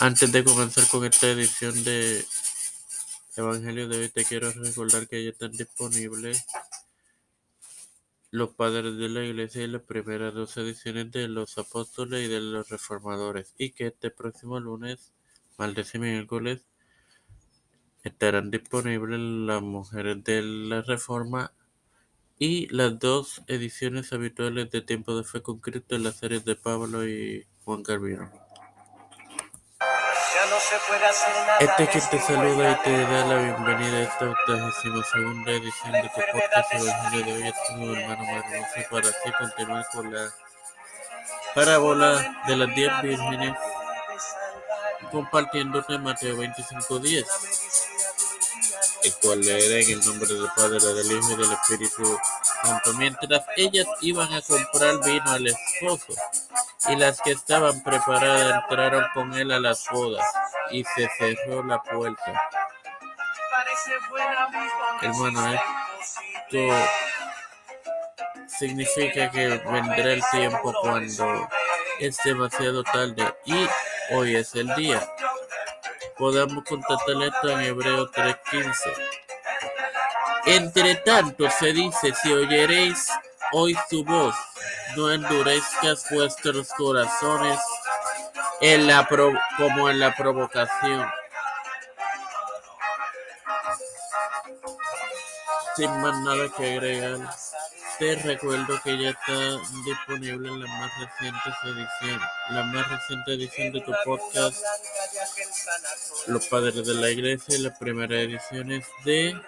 Antes de comenzar con esta edición de Evangelio de hoy, te quiero recordar que ya están disponibles los padres de la iglesia y las primeras dos ediciones de los apóstoles y de los reformadores, y que este próximo lunes, martes y miércoles, estarán disponibles las mujeres de la reforma y las dos ediciones habituales de Tiempo de Fe con Cristo en las series de Pablo y Juan Calvino. Este que te saluda y te da la bienvenida a esta octagésima segunda edición de tu podcast Evangelio de hoy. Es tu hermano Marmoso para así continuar con la parábola de las diez vírgenes compartiéndote Mateo 25.10 el cual leeré en el nombre del Padre, del Hijo y del Espíritu Santo. Mientras ellas iban a comprar vino al esposo, y las que estaban preparadas entraron con él a las bodas, y se cerró la puerta. Hermano, esto significa que vendrá el tiempo cuando es demasiado tarde, y hoy es el día. Podemos constatar esto en Hebreo 3:15. Entre tanto se dice, si oyeréis hoy su voz, no endurezcas vuestros corazones en la como en la provocación. Sin más nada que agregar, te recuerdo que ya está disponible la más reciente edición, la más reciente edición de tu podcast los padres de la iglesia y las primeras ediciones de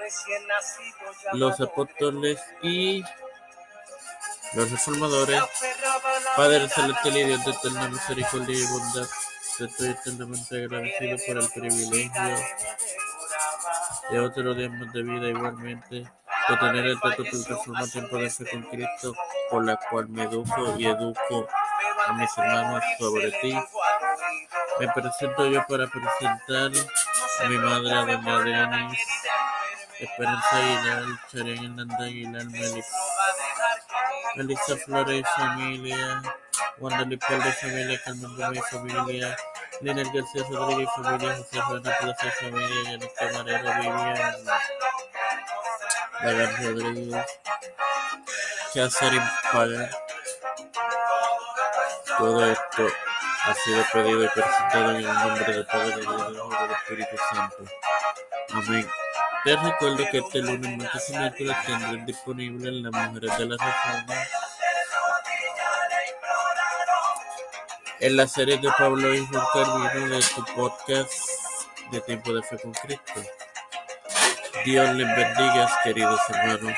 los apóstoles y los reformadores. Padre celestial y Dios de eterna misericordia y bondad, te estoy eternamente agradecido por el privilegio de otro día más de vida igualmente de tener el trato plataforma tiempo de fe con Cristo, por la cual me educo y educo a mis hermanos sobre ti me presento yo para presentar a mi madre, a doña Denis, Esperanza Aguilar, Charén Hernández Aguilar, Melissa, Melissa Flores familia, Wanda Lipaldo y familia, Carmen Gómez familia, Liner García Rodríguez familia, José Juana Plaza familia, Yanis Camarero, Vivian, Dagar Rodríguez, esto ha sido pedido y presentado en el nombre del Padre, del Hijo y del Espíritu Santo. Amén. Te recuerdo que este lunes, martes y miércoles tendrán disponible en las mujeres de la reforma en la serie de Pablo y Juan Carvino de tu podcast de Tiempo de Fe con Cristo. Dios les bendiga, queridos hermanos.